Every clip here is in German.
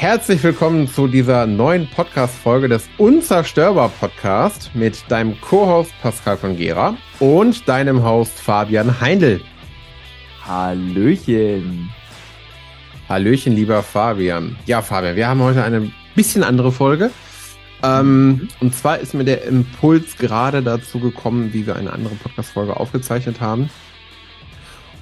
herzlich willkommen zu dieser neuen Podcast-Folge des Unzerstörbar Podcast mit deinem Co-Host Pascal von Gera und deinem Host Fabian Heindl. Hallöchen. Hallöchen, lieber Fabian. Ja, Fabian, wir haben heute eine bisschen andere Folge. Ähm, mhm. Und zwar ist mir der Impuls gerade dazu gekommen, wie wir eine andere Podcast-Folge aufgezeichnet haben.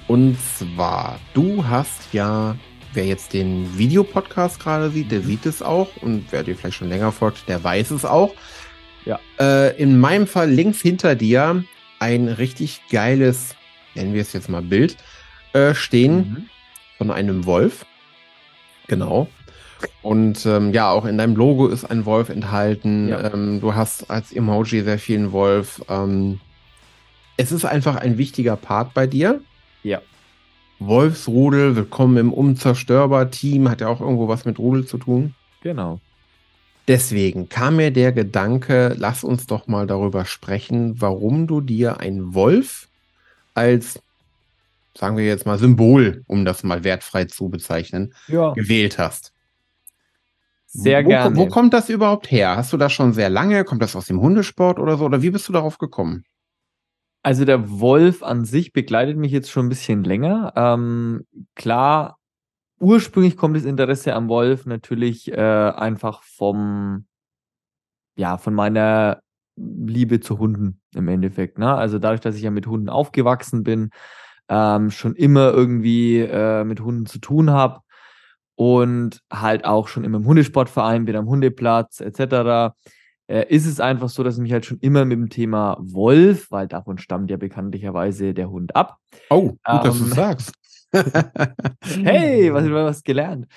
Und zwar, du hast ja wer jetzt den Videopodcast gerade sieht, der sieht es auch. Und wer dir vielleicht schon länger folgt, der weiß es auch. Ja. Äh, in meinem Fall links hinter dir ein richtig geiles, nennen wir es jetzt mal Bild, äh, stehen mhm. von einem Wolf. Genau. Und ähm, ja, auch in deinem Logo ist ein Wolf enthalten. Ja. Ähm, du hast als Emoji sehr vielen Wolf. Ähm, es ist einfach ein wichtiger Part bei dir. Ja. Wolfsrudel, willkommen im Unzerstörbar-Team, hat ja auch irgendwo was mit Rudel zu tun. Genau. Deswegen kam mir der Gedanke, lass uns doch mal darüber sprechen, warum du dir ein Wolf als, sagen wir jetzt mal, Symbol, um das mal wertfrei zu bezeichnen, ja. gewählt hast. Sehr wo, gerne. Wo kommt das überhaupt her? Hast du das schon sehr lange? Kommt das aus dem Hundesport oder so? Oder wie bist du darauf gekommen? Also der Wolf an sich begleitet mich jetzt schon ein bisschen länger. Ähm, klar, ursprünglich kommt das Interesse am Wolf natürlich äh, einfach vom, ja, von meiner Liebe zu Hunden im Endeffekt. Ne? Also dadurch, dass ich ja mit Hunden aufgewachsen bin, ähm, schon immer irgendwie äh, mit Hunden zu tun habe und halt auch schon immer im Hundesportverein bin, am Hundeplatz etc äh, ist es einfach so, dass ich mich halt schon immer mit dem Thema Wolf, weil davon stammt ja bekanntlicherweise der Hund ab. Oh, gut, ähm, dass du sagst. hey, was, was gelernt.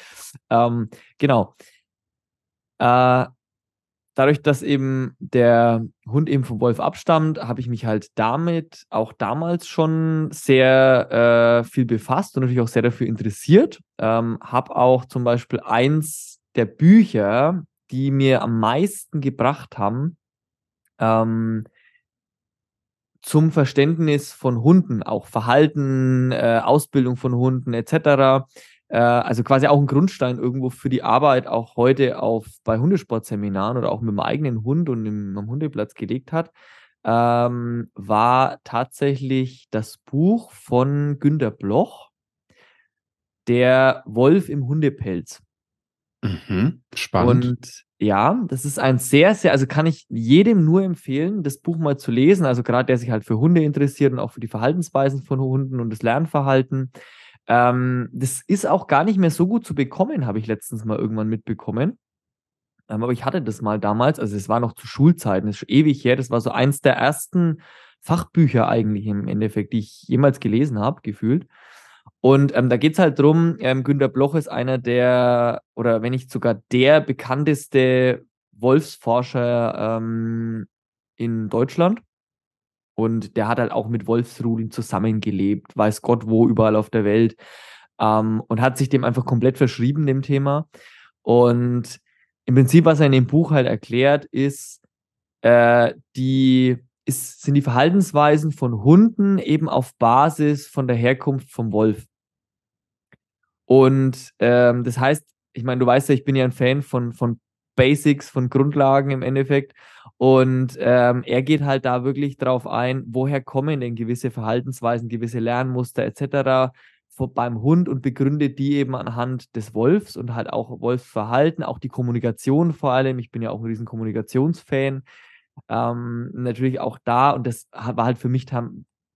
Ähm, genau. Äh, dadurch, dass eben der Hund eben vom Wolf abstammt, habe ich mich halt damit auch damals schon sehr äh, viel befasst und natürlich auch sehr dafür interessiert. Ähm, habe auch zum Beispiel eins der Bücher, die mir am meisten gebracht haben, ähm, zum Verständnis von Hunden, auch Verhalten, äh, Ausbildung von Hunden etc. Äh, also quasi auch ein Grundstein irgendwo für die Arbeit auch heute auf bei Hundesportseminaren oder auch mit dem eigenen Hund und im, am Hundeplatz gelegt hat, ähm, war tatsächlich das Buch von Günter Bloch, Der Wolf im Hundepelz. Mhm, spannend. Und ja, das ist ein sehr, sehr, also kann ich jedem nur empfehlen, das Buch mal zu lesen. Also gerade der sich halt für Hunde interessiert und auch für die Verhaltensweisen von Hunden und das Lernverhalten. Ähm, das ist auch gar nicht mehr so gut zu bekommen, habe ich letztens mal irgendwann mitbekommen. Ähm, aber ich hatte das mal damals, also es war noch zu Schulzeiten, das ist schon ewig her. Das war so eins der ersten Fachbücher eigentlich im Endeffekt, die ich jemals gelesen habe, gefühlt. Und ähm, da geht es halt drum, ähm, Günter Bloch ist einer der, oder wenn nicht sogar der bekannteste Wolfsforscher ähm, in Deutschland. Und der hat halt auch mit Wolfsrudeln zusammengelebt, weiß Gott wo, überall auf der Welt. Ähm, und hat sich dem einfach komplett verschrieben, dem Thema. Und im Prinzip, was er in dem Buch halt erklärt, ist, äh, die ist, sind die Verhaltensweisen von Hunden eben auf Basis von der Herkunft vom Wolf. Und ähm, das heißt, ich meine, du weißt ja, ich bin ja ein Fan von, von Basics, von Grundlagen im Endeffekt. Und ähm, er geht halt da wirklich drauf ein, woher kommen denn gewisse Verhaltensweisen, gewisse Lernmuster etc. beim Hund und begründet die eben anhand des Wolfs und halt auch Wolfsverhalten, auch die Kommunikation vor allem. Ich bin ja auch ein riesen Kommunikationsfan. Ähm, natürlich auch da, und das war halt für mich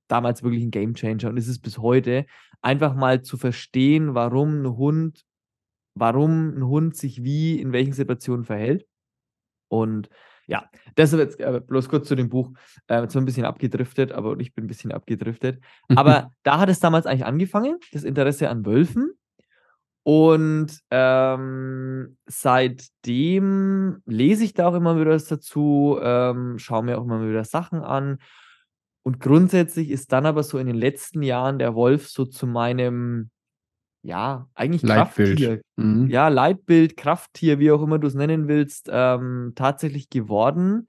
damals wirklich ein Gamechanger und ist es bis heute, einfach mal zu verstehen, warum ein Hund, warum ein Hund sich wie in welchen Situationen verhält. Und ja, das ist jetzt äh, bloß kurz zu dem Buch. Äh, jetzt ein bisschen abgedriftet, aber ich bin ein bisschen abgedriftet. Aber da hat es damals eigentlich angefangen, das Interesse an Wölfen. Und ähm, seitdem lese ich da auch immer wieder was dazu, ähm, schaue mir auch immer wieder Sachen an. Und grundsätzlich ist dann aber so in den letzten Jahren der Wolf so zu meinem, ja, eigentlich Leitbild. Krafttier, mhm. ja, Leitbild, Krafttier, wie auch immer du es nennen willst, ähm, tatsächlich geworden,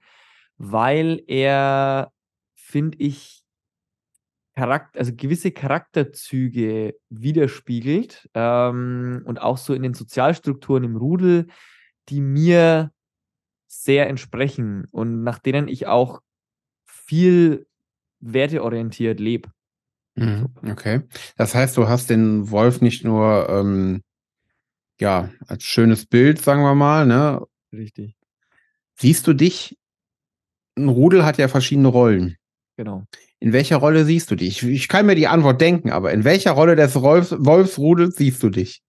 weil er, finde ich, Charakter, also gewisse Charakterzüge widerspiegelt ähm, und auch so in den Sozialstrukturen im Rudel, die mir sehr entsprechen und nach denen ich auch viel werteorientiert lebe. Mhm, okay. Das heißt, du hast den Wolf nicht nur ähm, ja als schönes Bild, sagen wir mal, ne? Richtig. Siehst du dich? Ein Rudel hat ja verschiedene Rollen. Genau. In welcher Rolle siehst du dich? Ich kann mir die Antwort denken, aber in welcher Rolle des Wolfs, Wolfsrudels siehst du dich?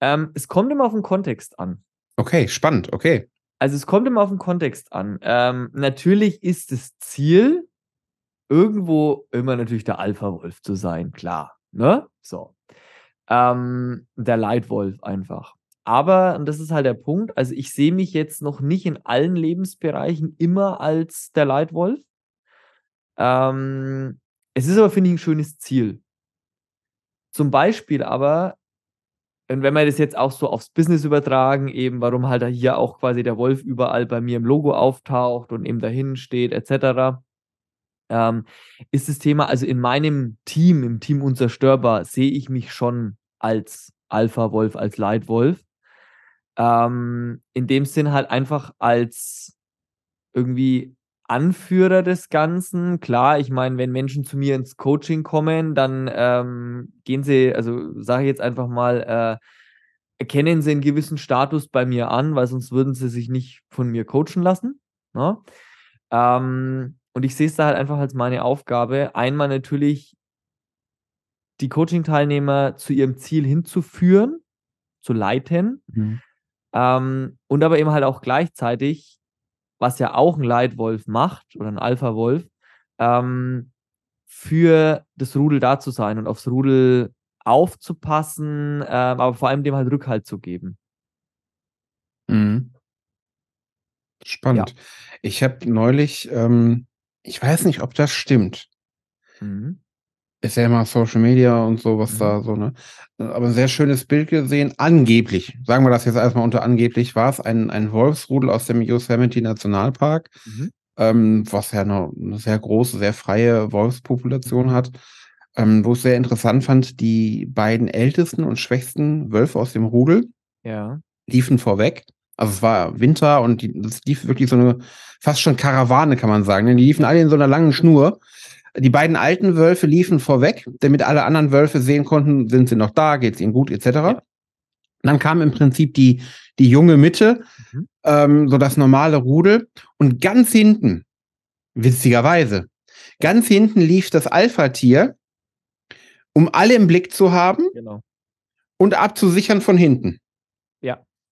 Ähm, es kommt immer auf den Kontext an. Okay, spannend, okay. Also es kommt immer auf den Kontext an. Ähm, natürlich ist das Ziel, irgendwo immer natürlich der Alpha-Wolf zu sein, klar. Ne? So. Ähm, der Leitwolf einfach. Aber, und das ist halt der Punkt, also ich sehe mich jetzt noch nicht in allen Lebensbereichen immer als der Leitwolf. Ähm, es ist aber, finde ich, ein schönes Ziel. Zum Beispiel aber, und wenn wir das jetzt auch so aufs Business übertragen, eben warum halt hier auch quasi der Wolf überall bei mir im Logo auftaucht und eben dahin steht, etc., ähm, ist das Thema, also in meinem Team, im Team Unzerstörbar, sehe ich mich schon als Alpha-Wolf, als Leitwolf. Ähm, in dem Sinn halt einfach als irgendwie Anführer des Ganzen. Klar, ich meine, wenn Menschen zu mir ins Coaching kommen, dann ähm, gehen sie, also sage ich jetzt einfach mal, äh, erkennen sie einen gewissen Status bei mir an, weil sonst würden sie sich nicht von mir coachen lassen. Ne? Ähm, und ich sehe es da halt einfach als meine Aufgabe, einmal natürlich die Coaching-Teilnehmer zu ihrem Ziel hinzuführen, zu leiten, mhm. ähm, und aber eben halt auch gleichzeitig was ja auch ein Leitwolf macht oder ein Alpha-Wolf, ähm, für das Rudel da zu sein und aufs Rudel aufzupassen, äh, aber vor allem dem halt Rückhalt zu geben. Mhm. Spannend. Ja. Ich habe neulich, ähm, ich weiß nicht, ob das stimmt. Mhm ist ja immer Social Media und so, was mhm. da so, ne? Aber ein sehr schönes Bild gesehen. Angeblich, sagen wir das jetzt erstmal unter angeblich, war es ein, ein Wolfsrudel aus dem Yosemite Nationalpark, mhm. ähm, was ja eine, eine, sehr große, sehr freie Wolfspopulation hat. Ähm, wo ich sehr interessant fand, die beiden ältesten und schwächsten Wölfe aus dem Rudel ja. liefen vorweg. Also es war Winter und die, das lief wirklich so eine fast schon Karawane, kann man sagen. Die liefen alle in so einer langen Schnur. Die beiden alten Wölfe liefen vorweg, damit alle anderen Wölfe sehen konnten, sind sie noch da, geht es ihnen gut, etc. Ja. Dann kam im Prinzip die, die junge Mitte, mhm. ähm, so das normale Rudel. Und ganz hinten, witzigerweise, ganz hinten lief das Alpha-Tier, um alle im Blick zu haben genau. und abzusichern von hinten.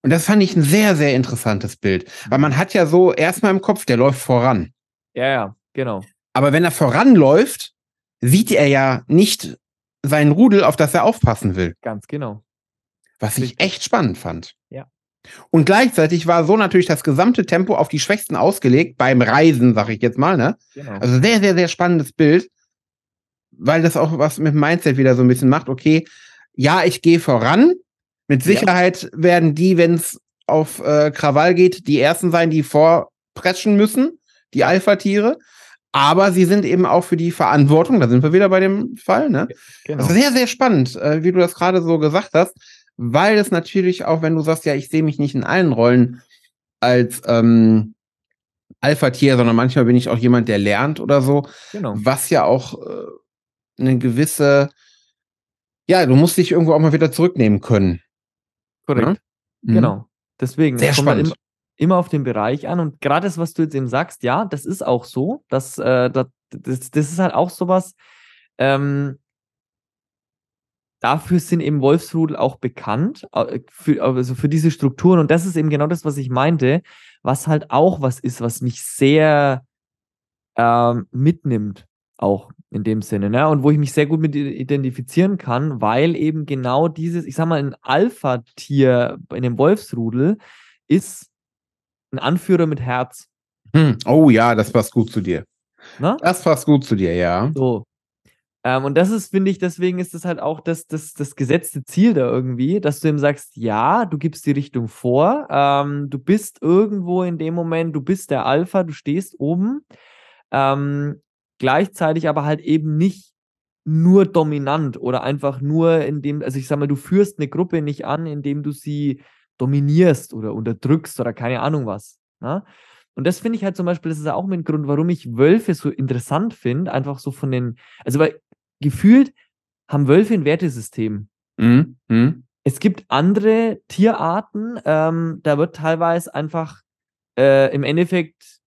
Und das fand ich ein sehr, sehr interessantes Bild. Weil man hat ja so erstmal im Kopf, der läuft voran. Ja, ja, genau. Aber wenn er voranläuft, sieht er ja nicht sein Rudel, auf das er aufpassen will. Ganz genau. Was ich echt spannend fand. Ja. Und gleichzeitig war so natürlich das gesamte Tempo auf die Schwächsten ausgelegt, beim Reisen, sag ich jetzt mal, ne? Genau. Also sehr, sehr, sehr spannendes Bild, weil das auch was mit dem Mindset wieder so ein bisschen macht. Okay, ja, ich gehe voran. Mit Sicherheit ja. werden die, wenn es auf äh, Krawall geht, die ersten sein, die vorpreschen müssen, die Alpha-Tiere aber sie sind eben auch für die Verantwortung, da sind wir wieder bei dem Fall, ne? Genau. Sehr, sehr spannend, äh, wie du das gerade so gesagt hast, weil es natürlich auch, wenn du sagst, ja, ich sehe mich nicht in allen Rollen als ähm, Alpha-Tier, sondern manchmal bin ich auch jemand, der lernt oder so, genau. was ja auch äh, eine gewisse, ja, du musst dich irgendwo auch mal wieder zurücknehmen können. Korrekt. Ja? Mhm. Genau. Deswegen. Sehr spannend immer auf den Bereich an. Und gerade das, was du jetzt eben sagst, ja, das ist auch so. Das, äh, das, das, das ist halt auch sowas. Ähm, dafür sind eben Wolfsrudel auch bekannt, äh, für, also für diese Strukturen. Und das ist eben genau das, was ich meinte, was halt auch was ist, was mich sehr ähm, mitnimmt, auch in dem Sinne. Ne? Und wo ich mich sehr gut mit identifizieren kann, weil eben genau dieses, ich sag mal, ein Alpha-Tier in dem Wolfsrudel ist ein Anführer mit Herz. Hm. Oh ja, das passt gut zu dir. Na? Das passt gut zu dir, ja. So. Ähm, und das ist, finde ich, deswegen ist das halt auch das, das, das gesetzte Ziel da irgendwie, dass du ihm sagst, ja, du gibst die Richtung vor, ähm, du bist irgendwo in dem Moment, du bist der Alpha, du stehst oben, ähm, gleichzeitig aber halt eben nicht nur dominant oder einfach nur indem, also ich sag mal, du führst eine Gruppe nicht an, indem du sie dominierst oder unterdrückst oder keine Ahnung was. Ne? Und das finde ich halt zum Beispiel, das ist auch mit dem Grund, warum ich Wölfe so interessant finde, einfach so von den, also weil gefühlt haben Wölfe ein Wertesystem. Mhm. Mhm. Es gibt andere Tierarten, ähm, da wird teilweise einfach äh, im Endeffekt,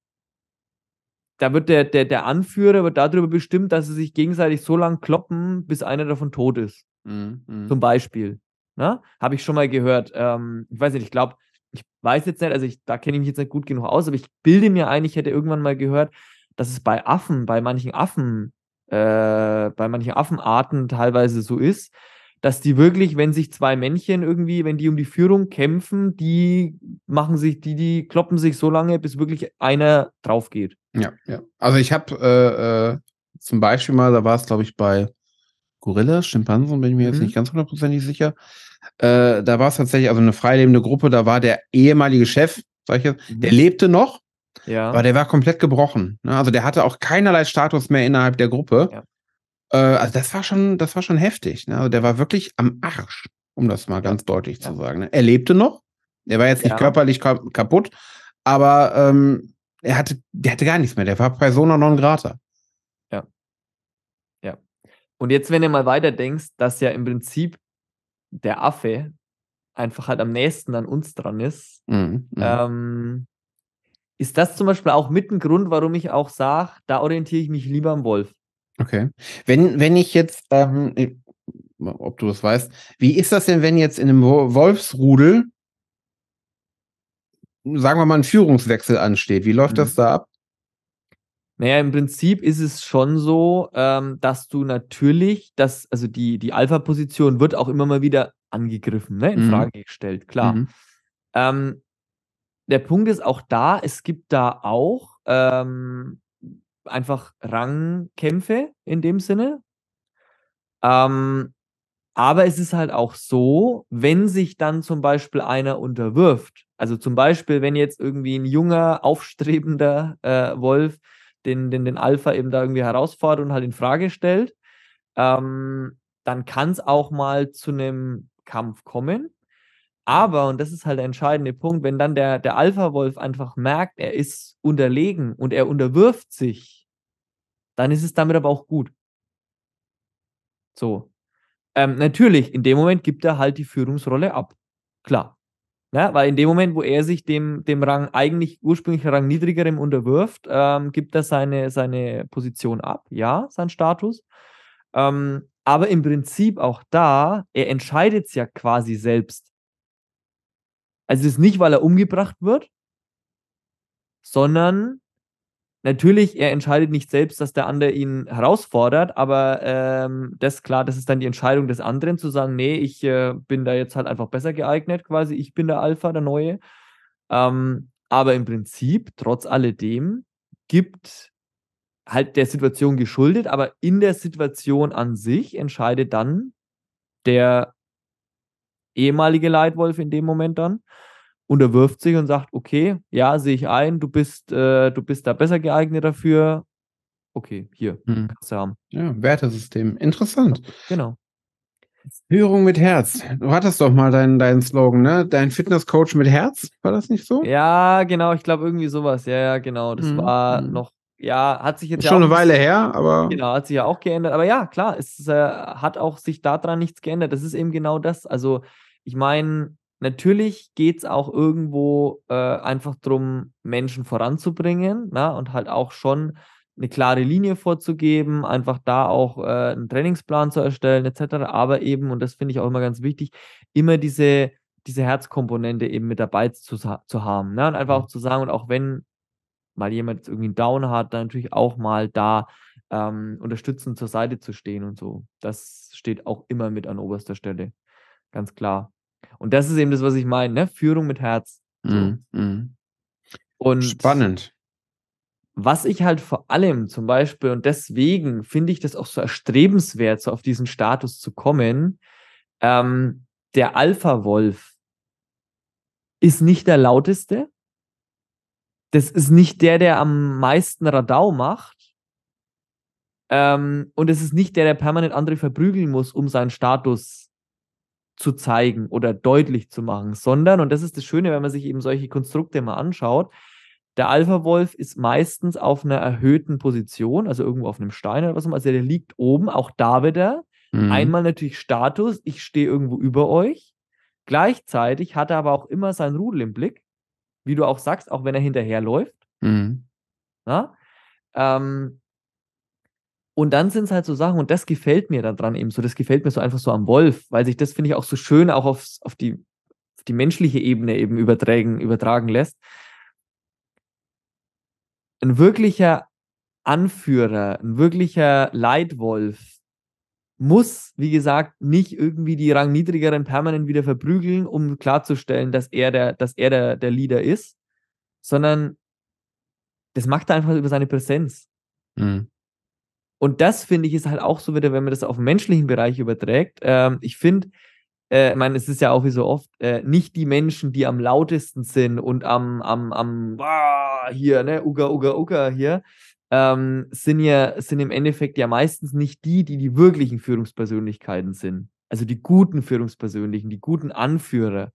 da wird der, der, der Anführer wird darüber bestimmt, dass sie sich gegenseitig so lange kloppen, bis einer davon tot ist. Mhm. mhm. Zum Beispiel. Ne? Habe ich schon mal gehört. Ähm, ich weiß nicht, ich glaube, ich weiß jetzt nicht, also ich, da kenne ich mich jetzt nicht gut genug aus, aber ich bilde mir ein, ich hätte irgendwann mal gehört, dass es bei Affen, bei manchen Affen, äh, bei manchen Affenarten teilweise so ist, dass die wirklich, wenn sich zwei Männchen irgendwie, wenn die um die Führung kämpfen, die machen sich, die, die kloppen sich so lange, bis wirklich einer drauf geht. Ja, ja. Also ich habe äh, äh, zum Beispiel mal, da war es, glaube ich, bei Gorillas, Schimpansen, bin ich mir mhm. jetzt nicht ganz hundertprozentig sicher. Äh, da war es tatsächlich also eine freilebende Gruppe, da war der ehemalige Chef, sag ich jetzt, mhm. der lebte noch, ja. aber der war komplett gebrochen. Ne? Also der hatte auch keinerlei Status mehr innerhalb der Gruppe. Ja. Äh, also das war schon, das war schon heftig. Ne? Also der war wirklich am Arsch, um das mal ganz deutlich ja. zu sagen. Ne? Er lebte noch, er war jetzt nicht körperlich kaputt, aber ähm, er hatte, der hatte gar nichts mehr. Der war persona non grata. Ja. Ja. Und jetzt, wenn du mal weiter denkst, dass ja im Prinzip der Affe einfach halt am nächsten an uns dran ist, mhm, mhm. ähm, ist das zum Beispiel auch mit ein Grund, warum ich auch sage, da orientiere ich mich lieber am Wolf. Okay. Wenn, wenn ich jetzt, ähm, ob du das weißt, wie ist das denn, wenn jetzt in einem Wolfsrudel, sagen wir mal, ein Führungswechsel ansteht? Wie läuft mhm. das da ab? Naja, im Prinzip ist es schon so, ähm, dass du natürlich, dass, also die, die Alpha-Position wird auch immer mal wieder angegriffen, ne, in mhm. Frage gestellt, klar. Mhm. Ähm, der Punkt ist auch da, es gibt da auch ähm, einfach Rangkämpfe in dem Sinne. Ähm, aber es ist halt auch so, wenn sich dann zum Beispiel einer unterwirft, also zum Beispiel, wenn jetzt irgendwie ein junger, aufstrebender äh, Wolf den, den, den Alpha eben da irgendwie herausfordert und halt in Frage stellt, ähm, dann kann es auch mal zu einem Kampf kommen. Aber, und das ist halt der entscheidende Punkt, wenn dann der, der Alpha-Wolf einfach merkt, er ist unterlegen und er unterwirft sich, dann ist es damit aber auch gut. So. Ähm, natürlich, in dem Moment gibt er halt die Führungsrolle ab. Klar. Ja, weil in dem Moment, wo er sich dem, dem Rang, eigentlich ursprünglich Rang niedrigerem unterwirft, ähm, gibt er seine, seine Position ab, ja, sein Status. Ähm, aber im Prinzip auch da, er entscheidet es ja quasi selbst. Also es ist nicht, weil er umgebracht wird, sondern Natürlich, er entscheidet nicht selbst, dass der andere ihn herausfordert, aber ähm, das ist klar, das ist dann die Entscheidung des anderen, zu sagen, nee, ich äh, bin da jetzt halt einfach besser geeignet, quasi, ich bin der Alpha, der Neue. Ähm, aber im Prinzip, trotz alledem, gibt halt der Situation geschuldet, aber in der Situation an sich entscheidet dann der ehemalige Leitwolf in dem Moment dann, unterwirft sich und sagt, okay, ja, sehe ich ein, du bist, äh, du bist da besser geeignet dafür. Okay, hier, hm. kannst du haben. Ja, Wertesystem. Interessant. Genau. Führung mit Herz. Du hattest doch mal deinen, deinen Slogan, ne? Dein Fitnesscoach mit Herz, war das nicht so? Ja, genau, ich glaube irgendwie sowas. Ja, ja, genau. Das mhm. war hm. noch, ja, hat sich jetzt ja schon eine Weile her, aber. Genau, hat sich ja auch geändert. Aber ja, klar, es äh, hat auch sich daran nichts geändert. Das ist eben genau das. Also, ich meine, Natürlich geht es auch irgendwo äh, einfach darum, Menschen voranzubringen na, und halt auch schon eine klare Linie vorzugeben, einfach da auch äh, einen Trainingsplan zu erstellen, etc. Aber eben, und das finde ich auch immer ganz wichtig, immer diese, diese Herzkomponente eben mit dabei zu, zu haben. Ne? Und einfach auch mhm. zu sagen, und auch wenn mal jemand jetzt irgendwie einen Down hat, dann natürlich auch mal da ähm, unterstützend zur Seite zu stehen und so. Das steht auch immer mit an oberster Stelle. Ganz klar. Und das ist eben das, was ich meine, ne? Führung mit Herz. So. Mm, mm. Und Spannend. Was ich halt vor allem zum Beispiel, und deswegen finde ich das auch so erstrebenswert, so auf diesen Status zu kommen, ähm, der Alpha-Wolf ist nicht der lauteste. Das ist nicht der, der am meisten Radau macht. Ähm, und es ist nicht der, der permanent andere verprügeln muss, um seinen Status zu zeigen oder deutlich zu machen, sondern, und das ist das Schöne, wenn man sich eben solche Konstrukte mal anschaut, der Alpha-Wolf ist meistens auf einer erhöhten Position, also irgendwo auf einem Stein oder was auch immer. Also der liegt oben, auch da wieder. Mhm. Einmal natürlich Status, ich stehe irgendwo über euch. Gleichzeitig hat er aber auch immer sein Rudel im Blick, wie du auch sagst, auch wenn er hinterherläuft. Mhm. Ähm, und dann sind es halt so Sachen, und das gefällt mir daran eben so, das gefällt mir so einfach so am Wolf, weil sich das, finde ich, auch so schön auch aufs, auf, die, auf die menschliche Ebene eben übertragen, übertragen lässt ein wirklicher Anführer, ein wirklicher Leitwolf muss, wie gesagt, nicht irgendwie die Rangniedrigeren permanent wieder verprügeln, um klarzustellen, dass er der, dass er der, der Leader ist, sondern das macht er einfach über seine Präsenz. Mhm. Und das finde ich ist halt auch so wieder, wenn man das auf den menschlichen Bereich überträgt. Ähm, ich finde, äh, ich meine, es ist ja auch wie so oft, äh, nicht die Menschen, die am lautesten sind und am, am, am, ah, hier, ne, Uga, Uga, Uga hier, ähm, sind ja, sind im Endeffekt ja meistens nicht die, die die wirklichen Führungspersönlichkeiten sind. Also die guten Führungspersönlichen, die guten Anführer.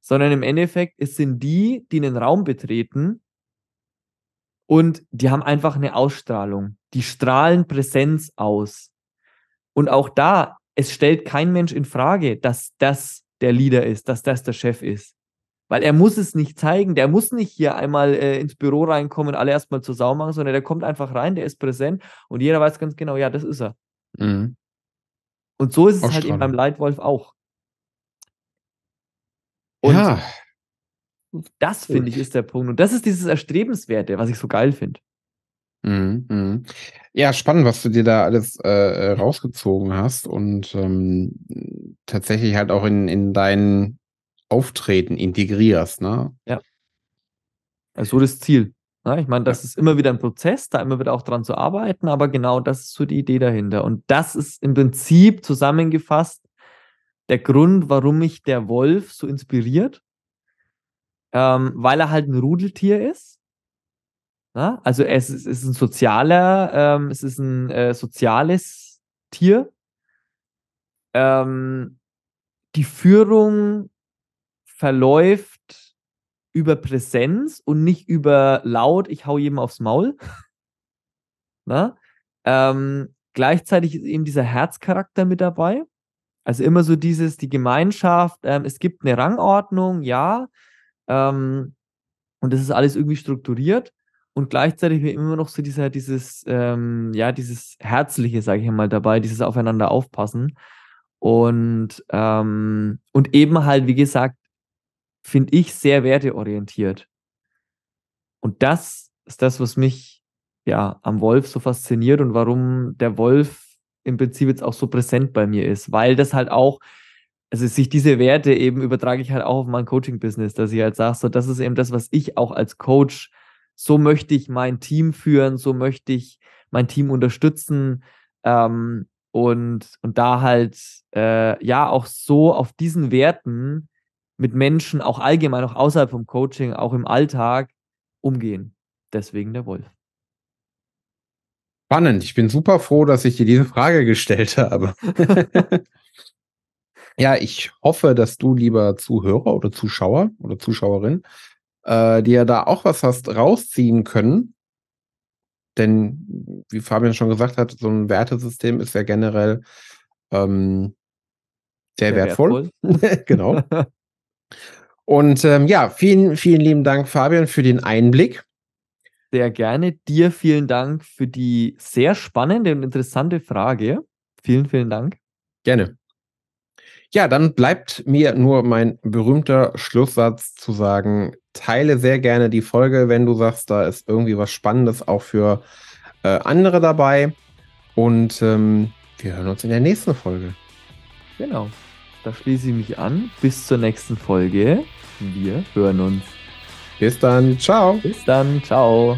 Sondern im Endeffekt, es sind die, die einen Raum betreten und die haben einfach eine Ausstrahlung. Die strahlen Präsenz aus. Und auch da es stellt kein Mensch in Frage, dass das der Leader ist, dass das der Chef ist. Weil er muss es nicht zeigen, der muss nicht hier einmal äh, ins Büro reinkommen, alle erstmal zur Sau machen, sondern der kommt einfach rein, der ist präsent und jeder weiß ganz genau, ja, das ist er. Mhm. Und so ist es halt eben beim Leitwolf auch. Und ja. Das, finde ich, ist der Punkt. Und das ist dieses Erstrebenswerte, was ich so geil finde. Mhm, mhm. Ja, spannend, was du dir da alles äh, äh, rausgezogen hast und ähm, tatsächlich halt auch in, in dein Auftreten integrierst, ne? Ja. Also das Ziel. Ne? Ich meine, das ja. ist immer wieder ein Prozess, da immer wieder auch dran zu arbeiten, aber genau das ist so die Idee dahinter. Und das ist im Prinzip zusammengefasst der Grund, warum mich der Wolf so inspiriert, ähm, weil er halt ein Rudeltier ist ja? Also es ist, es ist, ein sozialer, ähm, es ist ein äh, soziales Tier. Ähm, die Führung verläuft über Präsenz und nicht über laut, ich hau jedem aufs Maul. Na? Ähm, gleichzeitig ist eben dieser Herzcharakter mit dabei. Also immer so dieses, die Gemeinschaft, ähm, es gibt eine Rangordnung, ja. Ähm, und das ist alles irgendwie strukturiert und gleichzeitig immer noch so dieser, dieses, ähm, ja, dieses Herzliche, sage ich mal, dabei, dieses Aufeinander aufpassen. Und, ähm, und eben halt, wie gesagt, finde ich sehr werteorientiert. Und das ist das, was mich ja am Wolf so fasziniert und warum der Wolf im Prinzip jetzt auch so präsent bei mir ist, weil das halt auch, also sich diese Werte eben übertrage ich halt auch auf mein Coaching-Business, dass ich halt sage, so, das ist eben das, was ich auch als Coach so möchte ich mein Team führen, so möchte ich mein Team unterstützen ähm, und, und da halt äh, ja auch so auf diesen Werten mit Menschen, auch allgemein, auch außerhalb vom Coaching, auch im Alltag umgehen. Deswegen der Wolf. Spannend. Ich bin super froh, dass ich dir diese Frage gestellt habe. ja, ich hoffe, dass du, lieber Zuhörer oder Zuschauer oder Zuschauerin, äh, dir da auch was hast rausziehen können. Denn, wie Fabian schon gesagt hat, so ein Wertesystem ist ja generell ähm, sehr, sehr wertvoll. wertvoll. genau. Und ähm, ja, vielen, vielen lieben Dank, Fabian, für den Einblick. Sehr gerne. Dir vielen Dank für die sehr spannende und interessante Frage. Vielen, vielen Dank. Gerne. Ja, dann bleibt mir nur mein berühmter Schlusssatz zu sagen, teile sehr gerne die Folge, wenn du sagst, da ist irgendwie was Spannendes auch für äh, andere dabei. Und ähm, wir hören uns in der nächsten Folge. Genau. Da schließe ich mich an. Bis zur nächsten Folge. Wir hören uns. Bis dann. Ciao. Bis dann. Ciao.